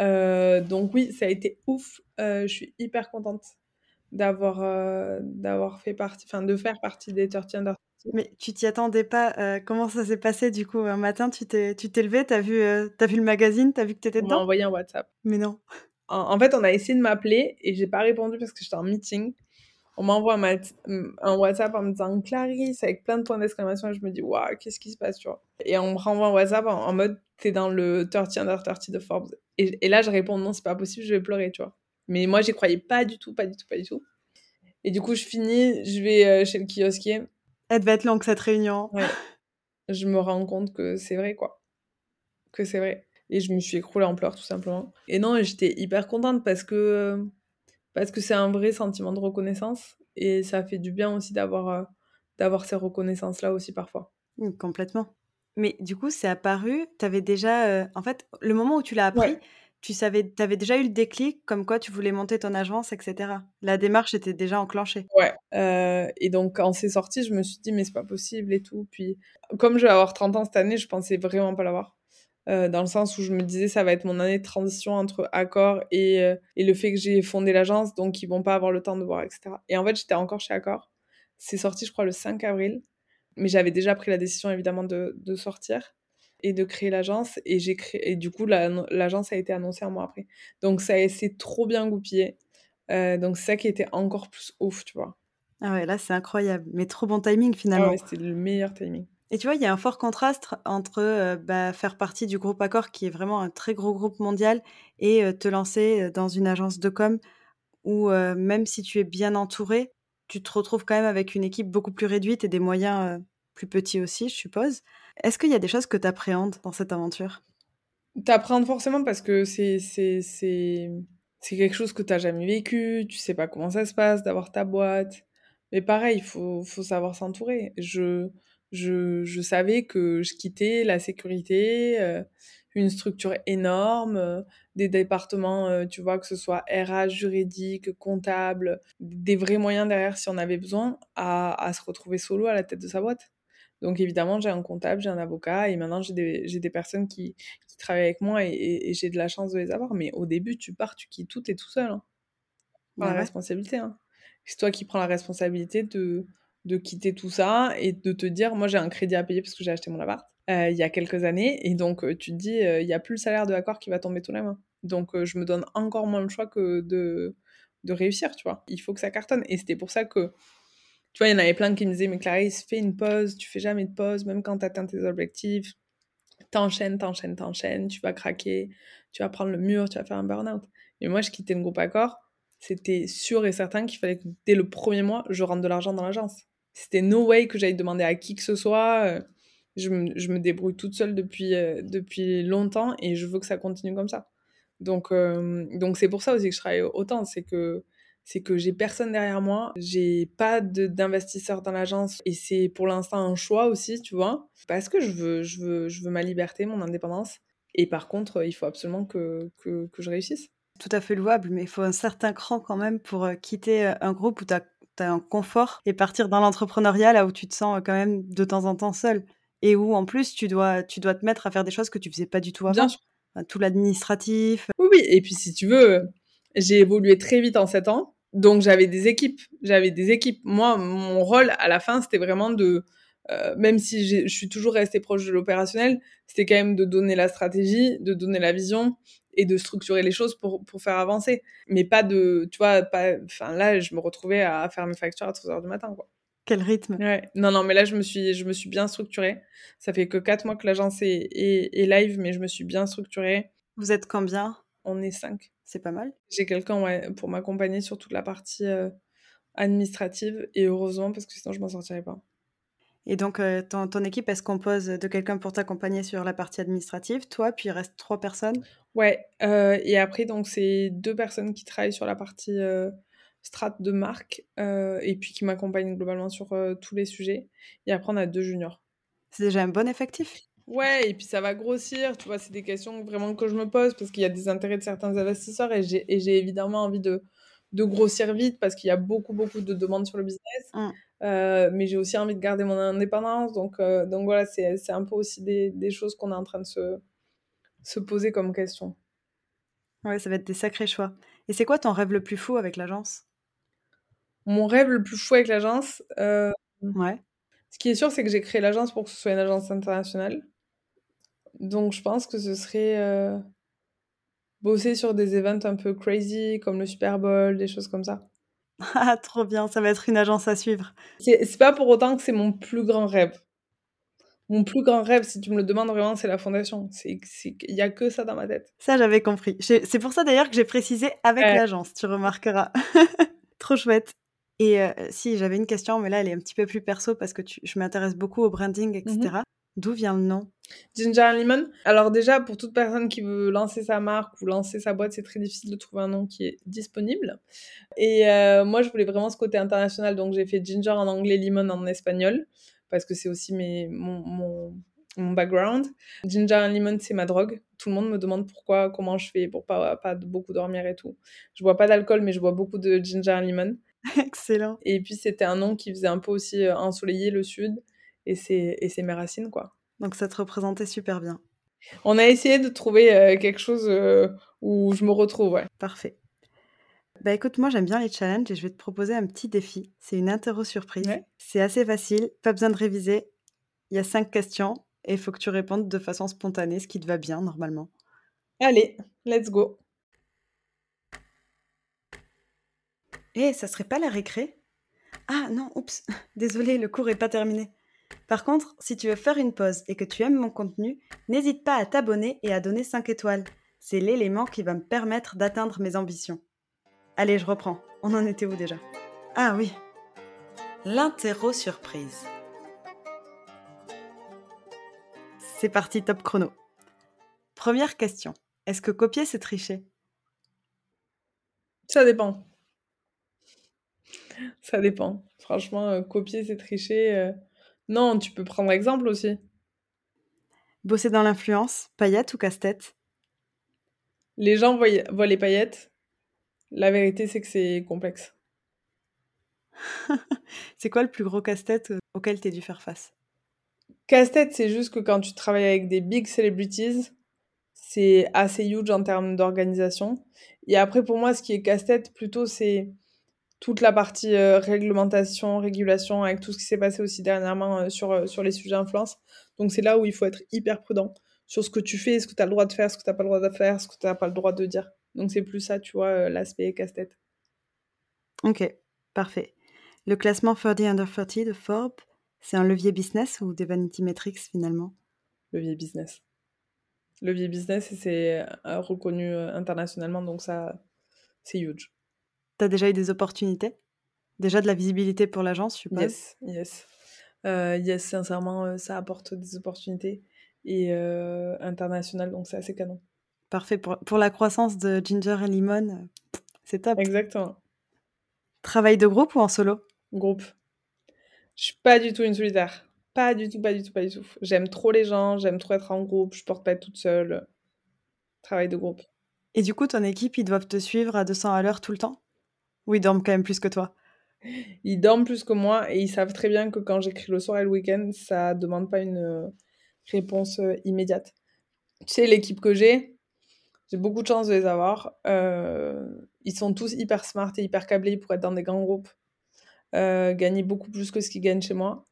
Euh, donc oui, ça a été ouf. Euh, je suis hyper contente d'avoir euh, d'avoir fait partie, enfin de faire partie des 30 Under Mais tu t'y attendais pas. comment ça s'est passé du coup? Un matin, tu t'es tu t'es levé, t'as vu as vu le magazine, t'as vu que t'étais dedans On m'a envoyé un WhatsApp. Mais non. En, fait, on a essayé de m'appeler et j'ai pas répondu parce que j'étais en meeting on m'envoie un, WhatsApp en me disant Clarisse avec plein de points d'exclamation et je me dis waouh qu'est-ce qui se passe tu vois? Et on me renvoie un WhatsApp en, mode t'es dans le 30 under 30 de Forbes. Et, là je réponds non c'est pas possible je vais pleurer tu vois. Mais moi j'y croyais pas du tout pas du tout pas du tout. Et du coup je finis je vais euh, chez le kiosquier. Elle devait être longue cette réunion. Ouais. je me rends compte que c'est vrai quoi. Que c'est vrai. Et je me suis écroulée en pleurs tout simplement. Et non j'étais hyper contente parce que euh, parce que c'est un vrai sentiment de reconnaissance et ça fait du bien aussi d'avoir euh, d'avoir ces reconnaissances là aussi parfois. Complètement. Mais du coup, c'est apparu, tu avais déjà euh, en fait le moment où tu l'as appris, tu savais avais déjà eu le déclic comme quoi tu voulais monter ton agence etc. La démarche était déjà enclenchée. Ouais. Euh, et donc quand c'est sorti, je me suis dit mais c'est pas possible et tout. Puis comme je vais avoir 30 ans cette année, je pensais vraiment pas l'avoir. Euh, dans le sens où je me disais ça va être mon année de transition entre Accor et, euh, et le fait que j'ai fondé l'agence, donc ils vont pas avoir le temps de voir, etc. Et en fait, j'étais encore chez Accor. C'est sorti, je crois, le 5 avril. Mais j'avais déjà pris la décision, évidemment, de, de sortir et de créer l'agence. Et, j'ai créé, et du coup, l'agence a été annoncée un mois après. Donc, ça s'est trop bien goupillé. Euh, donc, c'est ça qui était encore plus ouf, tu vois. Ah ouais, là, c'est incroyable. Mais trop bon timing, finalement. Ah ouais, c'était le meilleur timing. Et tu vois, il y a un fort contraste entre bah, faire partie du groupe Accor, qui est vraiment un très gros groupe mondial, et te lancer dans une agence de com où même si tu es bien entouré, tu te retrouves quand même avec une équipe beaucoup plus réduite et des moyens plus petits aussi, je suppose. Est-ce qu'il y a des choses que tu appréhendes dans cette aventure? T'appréhendes forcément parce que c'est, quelque chose que tu n'as jamais vécu, tu sais pas comment ça se passe d'avoir ta boîte. Mais pareil, il faut, faut savoir s'entourer. Je, je, je, savais que je quittais la sécurité, euh, une structure énorme, euh, des départements, euh, tu vois, que ce soit RH, juridique, comptable, des vrais moyens derrière si on avait besoin, à, à se retrouver solo à la tête de sa boîte. Donc évidemment, j'ai un comptable, j'ai un avocat, et maintenant j'ai des, des, personnes qui, qui, travaillent avec moi, et, et, j'ai de la chance de les avoir. Mais au début, tu pars, tu quittes tout, et tout seul. Hein. la responsabilité. Hein. C'est toi qui prends la responsabilité de, de quitter tout ça et de te dire, moi j'ai un crédit à payer parce que j'ai acheté mon appart euh, il y a quelques années, et donc euh, tu te dis, euh, il n'y a plus le salaire de l'accord qui va tomber tous les mois. Donc je me donne encore moins le choix que de, réussir, tu vois. Il faut que ça cartonne. Et c'était pour ça que tu vois, il y en avait plein qui me disaient, mais Clarisse, fais une pause, tu fais jamais de pause, même quand tu atteins tes objectifs. T'enchaînes, t'enchaînes, t'enchaînes, tu vas craquer, tu vas prendre le mur, tu vas faire un burn-out. Et moi, je quittais le groupe Accord, c'était sûr et certain qu'il fallait que dès le premier mois, je rentre de l'argent dans l'agence. C'était no way que j'aille demander à qui que ce soit. Euh, je me, je me débrouille toute seule depuis, euh, depuis longtemps et je veux que ça continue comme ça. Donc, euh, donc c'est pour ça aussi que je travaille autant. C'est que c'est que j'ai personne derrière moi, j'ai pas d'investisseur dans l'agence et c'est pour l'instant un choix aussi, tu vois, parce que je veux, je veux, je veux ma liberté, mon indépendance. Et par contre, il faut absolument que, que, que je réussisse. Tout à fait louable, mais il faut un certain cran quand même pour quitter un groupe où tu as, un confort et partir dans l'entrepreneuriat là où tu te sens euh, quand même de temps en temps seul et où en plus tu dois, tu dois te mettre à faire des choses que tu faisais pas du tout avant. Bien sûr. tout l'administratif. Oui, oui, et puis si tu veux, j'ai évolué très vite en 7 ans. Donc j'avais des équipes, j'avais des équipes. Moi, mon rôle à la fin, c'était vraiment de, euh, même si je suis toujours restée proche de l'opérationnel, c'était quand même de donner la stratégie, de donner la vision et de structurer les choses pour, pour faire avancer. Mais pas de, tu vois, pas, enfin là, je me retrouvais à faire mes factures à 3 heures du matin, quoi. Quel rythme? Ouais. Non, non, mais là, je me suis, je me suis bien structurée. Ça fait que 4 mois que l'agence est, est, est, live, mais je me suis bien structurée. Vous êtes combien? On est 5. C'est pas mal. J'ai quelqu'un ouais, pour m'accompagner sur toute la partie euh, administrative et heureusement parce que sinon je m'en sortirais pas. Et donc euh, ton, ton, équipe, elle se compose de quelqu'un pour t'accompagner sur la partie administrative, toi, puis il reste trois personnes? Ouais, euh, et après donc c'est deux personnes qui travaillent sur la partie strat de marque et puis qui m'accompagnent globalement sur tous les sujets. Et après on a deux juniors. C'est déjà un bon effectif? Ouais, et puis ça va grossir, tu vois, c'est des questions vraiment que je me pose parce qu'il y a des intérêts de certains investisseurs et j'ai évidemment envie de, de grossir vite parce qu'il y a beaucoup, beaucoup de demandes sur le business. Mmh. Euh, mais j'ai aussi envie de garder mon indépendance. Donc, euh, donc voilà, c'est un peu aussi des, des choses qu'on est en train de se, se poser comme question. Ouais, ça va être des sacrés choix. Et c'est quoi ton rêve le plus fou avec l'agence? Mon rêve le plus fou avec l'agence euh, Ouais. Ce qui est sûr, c'est que j'ai créé l'agence pour que ce soit une agence internationale. Donc je pense que ce serait bosser sur des events un peu crazy, comme le Super Bowl, des choses comme ça. <laughs> Ah, trop bien, ça va être une agence à suivre. C'est pas pour autant que c'est mon plus grand rêve. Mon plus grand rêve, si tu me le demandes vraiment, c'est la fondation. Il n'y a que ça dans ma tête. Ça, j'avais compris. C'est pour ça d'ailleurs que j'ai précisé avec l'agence, tu remarqueras. <laughs> Trop chouette. Et euh, si, j'avais une question, mais là, elle est un petit peu plus perso parce que je m'intéresse beaucoup au branding, etc. D'où vient le nom? Ginger Lemon? Alors déjà, pour toute personne qui veut lancer sa marque ou lancer sa boîte, c'est très difficile de trouver un nom qui est disponible. Et euh, moi, je voulais vraiment ce côté international, donc j'ai fait Ginger en anglais, Lemon en espagnol, parce que c'est aussi mes, mon, mon, background. Ginger Lemon, c'est ma drogue. Tout le monde me demande pourquoi, comment je fais pour pas, pas beaucoup dormir et tout. Je bois pas d'alcool, mais je bois beaucoup de Ginger Lemon. <laughs> Excellent. Et puis, c'était un nom qui faisait un peu aussi euh, ensoleiller le sud et c'est mes racines, quoi. Donc ça te représentait super bien. On a essayé de trouver euh, quelque chose euh, où je me retrouve, ouais. Parfait. Bah écoute, moi j'aime bien les challenges et je vais te proposer un petit défi. C'est une interro surprise. C'est assez facile, pas besoin de réviser. Il y a cinq questions et il faut que tu répondes de façon spontanée, ce qui te va bien normalement. Allez, let's go. Eh, ça serait pas la récré? Ah non, oups, <laughs> désolé, le cours est pas terminé. Par contre, si tu veux faire une pause et que tu aimes mon contenu, n'hésite pas à t'abonner et à donner 5 étoiles. C'est l'élément qui va me permettre d'atteindre mes ambitions. Allez, je reprends. On en était où déjà? Ah oui. L'interro surprise. C'est parti, top chrono. Première question. Est-ce que copier, c'est tricher? Ça dépend. Ça dépend. Franchement, euh, copier, c'est tricher. Non, tu peux prendre exemple aussi. Bosser dans l'influence, paillettes ou casse-tête? Les gens voient, voient les paillettes. La vérité, c'est que c'est complexe. <laughs> C'est quoi le plus gros casse-tête euh, auquel t'es dû faire face? Casse-tête, c'est juste que quand tu travailles avec des big celebrities, c'est assez huge en termes d'organisation. Et après, pour moi, ce qui est casse-tête, plutôt, c'est toute la partie euh, réglementation, régulation, avec tout ce qui s'est passé aussi dernièrement euh, sur, euh, sur les sujets influence. Donc, c'est là où il faut être hyper prudent sur ce que tu fais, ce que tu as le droit de faire, ce que tu n'as pas le droit de faire, ce que tu n'as pas le droit de dire. Donc, c'est plus ça, tu vois, l'aspect casse-tête. Ok, parfait. Le classement 30 Under 30 de Forbes, c'est un levier business ou des vanity metrics finalement? Levier business. Levier business, c'est reconnu internationalement, donc ça, c'est huge. T'as déjà eu des opportunités? Déjà de la visibilité pour l'agence, je suppose? Yes, yes. Euh, yes, sincèrement, euh, ça apporte des opportunités et euh, internationales, donc c'est assez canon. Parfait. Pour, pour la croissance de Ginger et Lemon, euh, c'est top. Exactement. Travail de groupe ou en solo? Groupe. Je suis pas du tout une solitaire. Pas du tout, pas du tout, pas du tout. J'aime trop les gens, j'aime trop être en groupe, je porte pas être toute seule. Travail de groupe. Et du coup, ton équipe, ils doivent te suivre à 200 à l'heure tout le temps? Ou ils dorment quand même plus que toi Ils dorment plus que moi et ils savent très bien que quand j'écris le soir et le week-end, ça demande pas une euh, réponse euh, immédiate. Tu sais, l'équipe que j'ai, j'ai beaucoup de chance de les avoir. Euh, ils sont tous hyper smart et hyper câblés pour être dans des grands groupes, gagner beaucoup plus que ce qu'ils gagnent chez moi.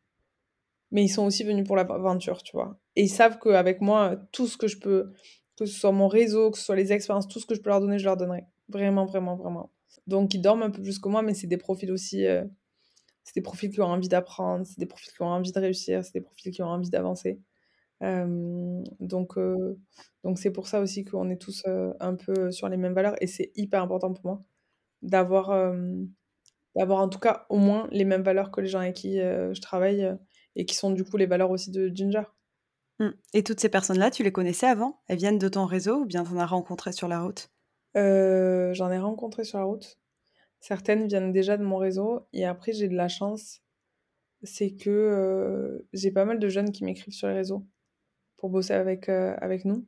Mais ils sont aussi venus pour l'aventure, tu vois. Et ils savent qu'avec moi, tout ce que je peux, que ce soit mon réseau, que ce soit les expériences, tout ce que je peux leur donner, je leur donnerai. Vraiment, vraiment, vraiment. Donc ils dorment un peu plus que moi, mais c'est des profils aussi. euh, c'est des profils qui ont envie d'apprendre, c'est des profils qui ont envie de réussir, c'est des profils qui ont envie d'avancer. Euh, donc euh, donc c'est pour ça aussi qu'on est tous un peu sur les mêmes valeurs et c'est hyper important pour moi d'avoir d'avoir en tout cas au moins les mêmes valeurs que les gens avec qui je travaille et qui sont du coup les valeurs aussi de Ginger. Hmm. Et toutes ces personnes-là, tu les connaissais avant? Elles viennent de ton réseau ou bien t'en as rencontré sur la route? Euh, j'en ai rencontré sur la route. Certaines viennent déjà de mon réseau et après j'ai de la chance, c'est que euh, j'ai pas mal de jeunes qui m'écrivent sur les réseaux pour bosser avec, euh, avec nous.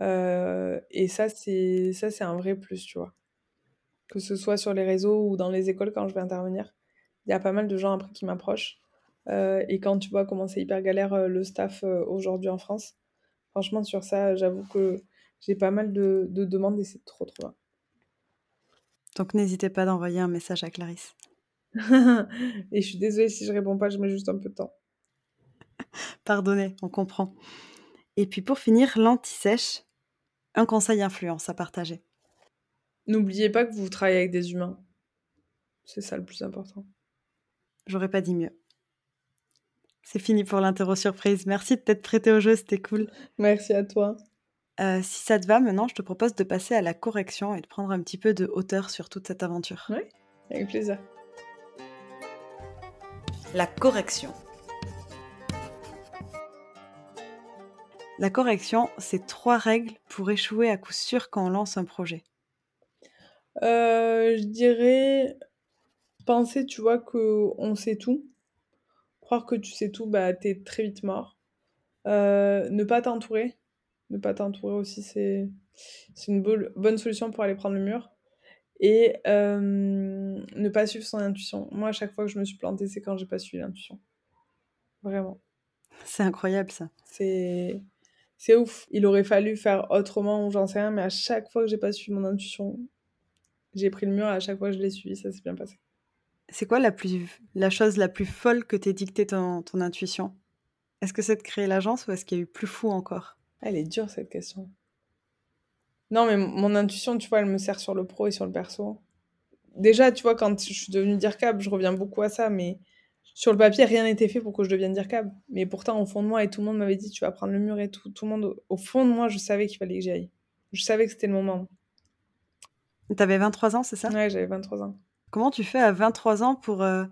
Et ça, c'est ça, c'est un vrai plus, tu vois. Que ce soit sur les réseaux ou dans les écoles quand je vais intervenir, il y a pas mal de gens après qui m'approchent. Et quand tu vois comment c'est hyper galère le staff aujourd'hui en France, franchement, sur ça, j'avoue que j'ai pas mal de, de demandes et c'est trop trop Donc n'hésitez pas d'envoyer un message à Clarisse. bien. <laughs> et je suis désolée si je réponds pas, je mets juste un peu de temps. <laughs> Pardonnez, on comprend. Et puis pour finir, l'anti-sèche, un conseil influence à partager. N'oubliez pas que vous travaillez avec des humains. C'est ça le plus important. J'aurais pas dit mieux. C'est fini pour l'interro surprise. Merci de t'être prêté au jeu, c'était cool. Merci à toi. Euh, si ça te va, maintenant, je te propose de passer à la correction et de prendre un petit peu de hauteur sur toute cette aventure. Ouais, avec plaisir. La correction. La correction, c'est trois règles pour échouer à coup sûr quand on lance un projet. Euh, je dirais penser, tu vois, que on sait tout. Croire que tu sais tout, bah t'es très vite mort. Euh, ne pas t'entourer. Ne pas t'entourer aussi, c'est une bo- bonne solution pour aller prendre le mur. Et euh, ne pas suivre son intuition. Moi, à chaque fois que je me suis plantée, c'est quand j'ai pas suivi l'intuition. Vraiment. C'est incroyable ça. C'est c'est ouf. Il aurait fallu faire autrement ou j'en sais rien, mais à chaque fois que j'ai pas suivi mon intuition, j'ai pris le mur et à chaque fois que je l'ai suivi, ça s'est bien passé. C'est quoi la, plus, la chose la plus folle que t'es dictée ton, ton intuition? Est-ce que c'est de créer l'agence ou est-ce qu'il y a eu plus fou encore? Elle est dure cette question. Non, mais mon intuition, tu vois, elle me sert sur le pro et sur le perso. Déjà, tu vois, quand je suis devenue DIRCAB, je reviens beaucoup à ça, mais sur le papier, rien n'était fait pour que je devienne DIRCAB. Mais pourtant, au fond de moi, et tout le monde m'avait dit, tu vas prendre le mur et tout. Tout le monde, au fond de moi, je savais qu'il fallait que j'y aille. Je savais que c'était le moment. T'avais 23 ans, c'est ça? Ouais, j'avais 23 ans. Comment tu fais à 23 ans pour, euh,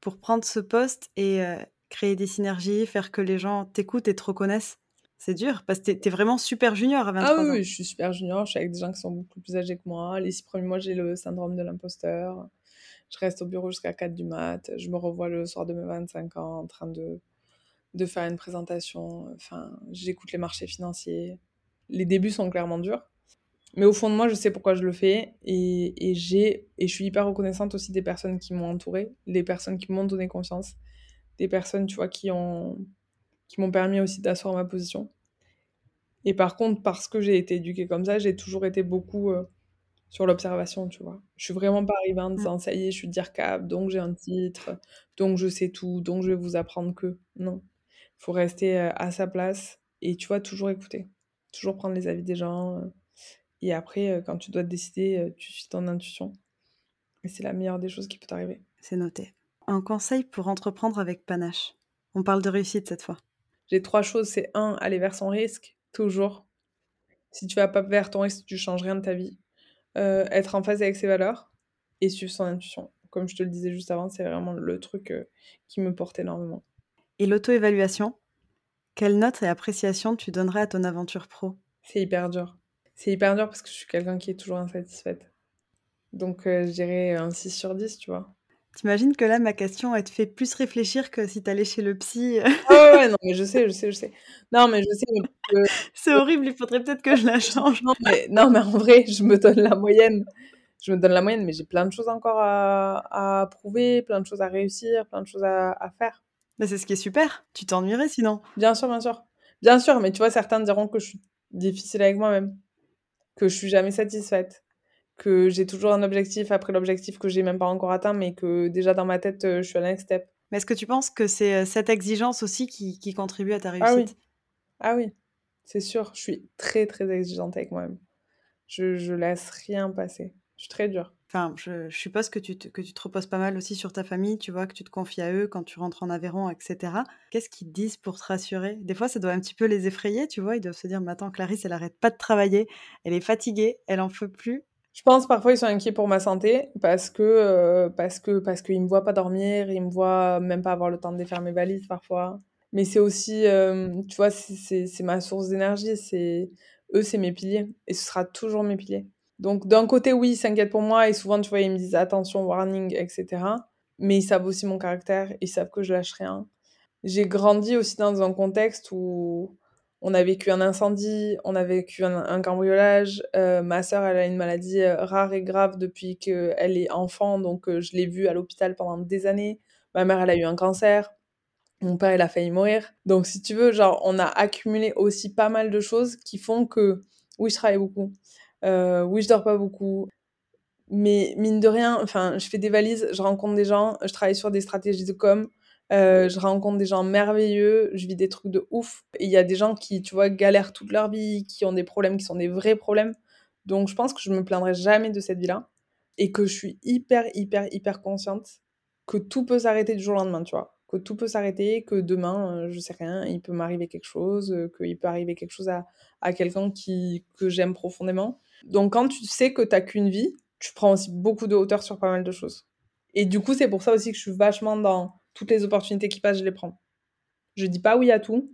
pour prendre ce poste et euh, créer des synergies, faire que les gens t'écoutent et te reconnaissent? C'est dur, parce que t'es es vraiment super junior à 23 ah ans. Ah oui, je suis super junior, je suis avec des gens qui sont beaucoup plus âgés que moi. Les six premiers mois, j'ai le syndrome de l'imposteur. Je reste au bureau jusqu'à 4 du mat. Je me revois le soir de mes 25 ans en train de, de faire une présentation. Enfin, j'écoute les marchés financiers. Les débuts sont clairement durs. Mais au fond de moi, je sais pourquoi je le fais. Et, et, j'ai, et je suis hyper reconnaissante aussi des personnes qui m'ont entourée, les personnes qui m'ont donné confiance, des personnes, tu vois, qui, ont, qui m'ont permis aussi d'asseoir ma position. Et par contre, parce que j'ai été éduquée comme ça, j'ai toujours été beaucoup euh, sur l'observation, tu vois. Je suis vraiment pas arrivée en disant, ça y est, je suis dire cap, donc j'ai un titre, donc je sais tout, donc je vais vous apprendre que. Non. Il faut rester euh, à sa place et, tu vois, toujours écouter. Toujours prendre les avis des gens. Euh, et après, quand tu dois te décider, tu suis ton intuition. Et c'est la meilleure des choses qui peut t'arriver. C'est noté. Un conseil pour entreprendre avec panache. On parle de réussite cette fois. J'ai trois choses. C'est un, aller vers son risque, toujours. Si tu vas pas vers ton risque, tu changes rien de ta vie. Euh, être en phase avec ses valeurs et suivre son intuition. Comme je te le disais juste avant, c'est vraiment le truc euh, qui me porte énormément. Et l'auto-évaluation? Quelle note et appréciation tu donnerais à ton aventure pro? C'est hyper dur. C'est hyper dur parce que je suis quelqu'un qui est toujours insatisfaite. Donc euh, je dirais un 6 sur 10, tu vois. T'imagines que là, ma question, elle te fait plus réfléchir que si t'allais chez le psy. ah ouais, non, mais je sais, je sais, je sais. Non, mais je sais. <laughs> C'est horrible, il faudrait peut-être que je la change. Non mais, non, mais en vrai, je me donne la moyenne. Je me donne la moyenne, mais j'ai plein de choses encore à, à, prouver, plein de choses à réussir, plein de choses à, à faire. Mais c'est ce qui est super. Tu t'ennuierais sinon? Bien sûr, bien sûr. Bien sûr, mais tu vois, certains diront que je suis difficile avec moi-même, que je suis jamais satisfaite que j'ai toujours un objectif après l'objectif que j'ai même pas encore atteint, mais que déjà dans ma tête, euh, je suis à la next step. Mais est-ce que tu penses que c'est euh, cette exigence aussi qui, qui, contribue à ta réussite Ah oui, ah oui. c'est sûr. Je suis très très exigeante avec moi-même. Je, je laisse rien passer. Je suis très dure. Enfin, je, je suppose que tu, te, que tu te reposes pas mal aussi sur ta famille, tu vois, que tu te confies à eux quand tu rentres en Aveyron, etc. Qu'est-ce qu'ils disent pour te rassurer? Des fois, ça doit un petit peu les effrayer, tu vois. Ils doivent se dire, mais attends, Clarisse, elle arrête pas de travailler, elle est fatiguée, elle en peut plus, je pense parfois ils sont inquiets pour ma santé parce que euh, parce que parce qu'ils me voient pas dormir, ils me voient même pas avoir le temps de défaire mes valises parfois. Mais c'est aussi, euh, tu vois, c'est ma source d'énergie. C'est eux, c'est mes piliers et ce sera toujours mes piliers. Donc d'un côté, oui, ils s'inquiètent pour moi et souvent, tu vois, ils me disent attention, warning, etc. Mais ils savent aussi mon caractère, ils savent que je lâche rien. J'ai grandi aussi dans un contexte où on a vécu un incendie, on a vécu un, cambriolage. Euh, ma sœur, elle a une maladie euh, rare et grave depuis qu'elle est enfant, donc euh, je l'ai vue à l'hôpital pendant des années. Ma mère, elle a eu un cancer. Mon père, il a failli mourir. Donc, si tu veux, genre, on a accumulé aussi pas mal de choses qui font que, oui, je travaille beaucoup. oui, je dors pas beaucoup. Mais mine de rien, enfin, je fais des valises, je rencontre des gens, je travaille sur des stratégies de com. Euh, je rencontre des gens merveilleux, je vis des trucs de ouf. Il y a des gens qui, tu vois, galèrent toute leur vie, qui ont des problèmes, qui sont des vrais problèmes. Donc je pense que je me plaindrai jamais de cette vie-là. Et que je suis hyper, hyper, hyper consciente que tout peut s'arrêter du jour au lendemain, tu vois. Que tout peut s'arrêter, que demain, euh, je sais rien, il peut m'arriver quelque chose, euh, qu'il peut arriver quelque chose à, à quelqu'un qui, que j'aime profondément. Donc quand tu sais que t'as qu'une vie, tu prends aussi beaucoup de hauteur sur pas mal de choses. Et du coup, c'est pour ça aussi que je suis vachement dans toutes les opportunités qui passent, je les prends. Je dis pas oui à tout,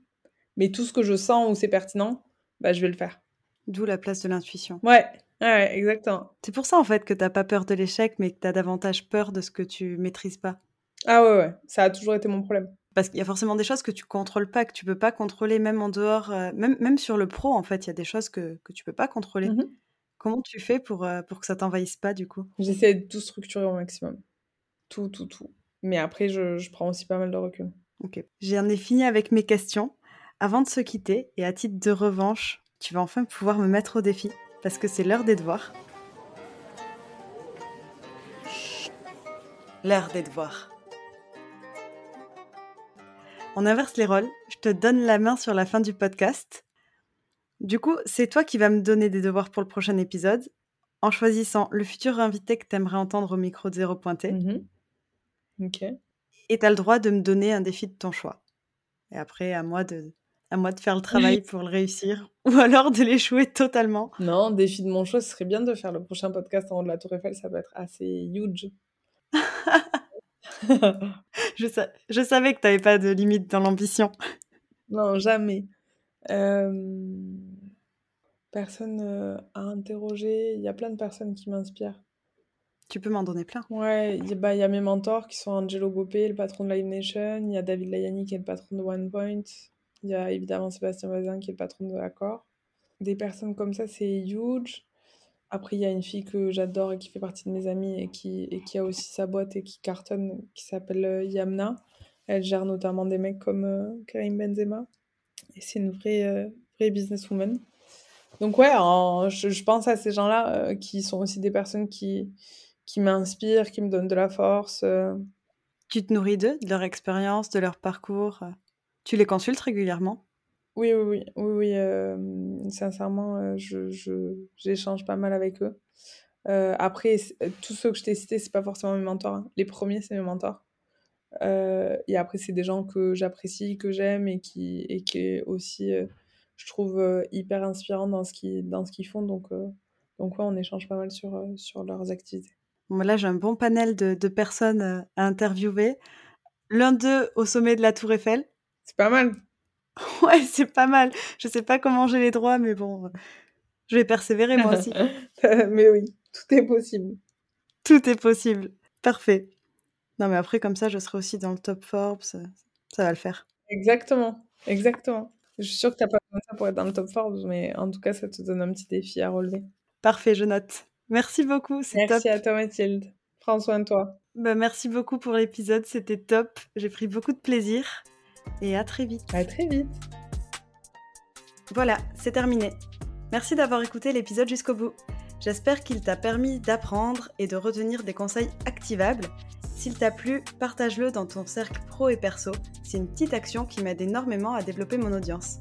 mais tout ce que je sens où c'est pertinent, bah, je vais le faire. D'où la place de l'intuition. Ouais, ouais, exactement. C'est pour ça en fait que t'as pas peur de l'échec, mais que tu as davantage peur de ce que tu maîtrises pas. Ah ouais, ouais, ça a toujours été mon problème. Parce qu'il y a forcément des choses que tu contrôles pas, que tu peux pas contrôler, même en dehors, euh, même, même sur le pro, en fait, il y a des choses que, que tu peux pas contrôler. Mmh Comment tu fais pour, euh, pour que ça t'envahisse pas, du coup? J'essaie de tout structurer au maximum. Tout, tout, tout. Mais après, je, prends aussi pas mal de recul. Ok. J'en ai fini avec mes questions. Avant de se quitter, et à titre de revanche, tu vas enfin pouvoir me mettre au défi, parce que c'est l'heure des devoirs. L'heure des devoirs. On inverse les rôles. Je te donne la main sur la fin du podcast. Du coup, c'est toi qui vas me donner des devoirs pour le prochain épisode, en choisissant le futur invité que tu aimerais entendre au micro de zéro pointé. Mm-hmm. Ok. Et tu as le droit de me donner un défi de ton choix. Et après, à moi de, à moi de faire le travail pour le réussir <laughs> ou alors de l'échouer totalement. Non, défi de mon choix, ce serait bien de faire le prochain podcast en haut de la Tour Eiffel, ça peut être assez huge. <laughs> je, je savais que tu n'avais pas de limite dans l'ambition. <laughs> Non, jamais. Personne à interroger. Il y a plein de personnes qui m'inspirent. Tu peux m'en donner plein. Ouais, il bah, y a mes mentors qui sont Angelo Bopé, le patron de Live Nation. Il y a David Layani qui est le patron de One Point. Il y a évidemment Sébastien Bazin qui est le patron de Accor. Des personnes comme ça, c'est huge. Après, il y a une fille que j'adore et qui fait partie de mes amis et qui, et qui a aussi sa boîte et qui cartonne, qui s'appelle euh, Yamna. Elle gère notamment des mecs comme euh, Karim Benzema. Et c'est une vraie, euh, vraie businesswoman. Donc ouais, je, pense à ces gens-là qui sont aussi des personnes qui, qui m'inspirent, qui me donnent de la force. Tu te nourris d'eux, de leur expérience, de leur parcours Tu les consultes régulièrement? Oui, oui, oui, oui, oui euh, sincèrement, euh, je, je, j'échange pas mal avec eux. Euh, après, tous ceux que je t'ai cités, c'est pas forcément mes mentors. Hein. Les premiers, c'est mes mentors. et après, c'est des gens que j'apprécie, que j'aime et qui, et qui aussi, je trouve, hyper inspirants dans ce qu'ils, dans ce qu'ils font. Donc, donc ouais, on échange pas mal sur, sur leurs activités. Là, j'ai un bon panel de, de personnes à interviewer. L'un d'eux au sommet de la Tour Eiffel. C'est pas mal. <laughs> Ouais, c'est pas mal. Je sais pas comment j'ai les droits, mais bon, je vais persévérer moi aussi. <laughs> mais oui, tout est possible. Tout est possible. Parfait. Non, mais après, comme ça, je serai aussi dans le top Forbes. Ça, va le faire. Exactement. Exactement. Je suis sûre que tu n'as pas besoin de ça pour être dans le top Forbes, mais en tout cas, ça te donne un petit défi à relever. Parfait, je note. Merci beaucoup. Merci à toi, Mathilde. Prends soin de toi. Bah, merci beaucoup pour l'épisode. C'était top. J'ai pris beaucoup de plaisir et à très vite. À très vite. Voilà, c'est terminé. Merci d'avoir écouté l'épisode jusqu'au bout. J'espère qu'il t'a permis d'apprendre et de retenir des conseils activables. S'il t'a plu, partage-le dans ton cercle pro et perso. C'est une petite action qui m'aide énormément à développer mon audience.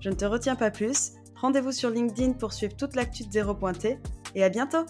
Je ne te retiens pas plus. Rendez-vous sur LinkedIn pour suivre toute l'actu de Zéro Pointé et à bientôt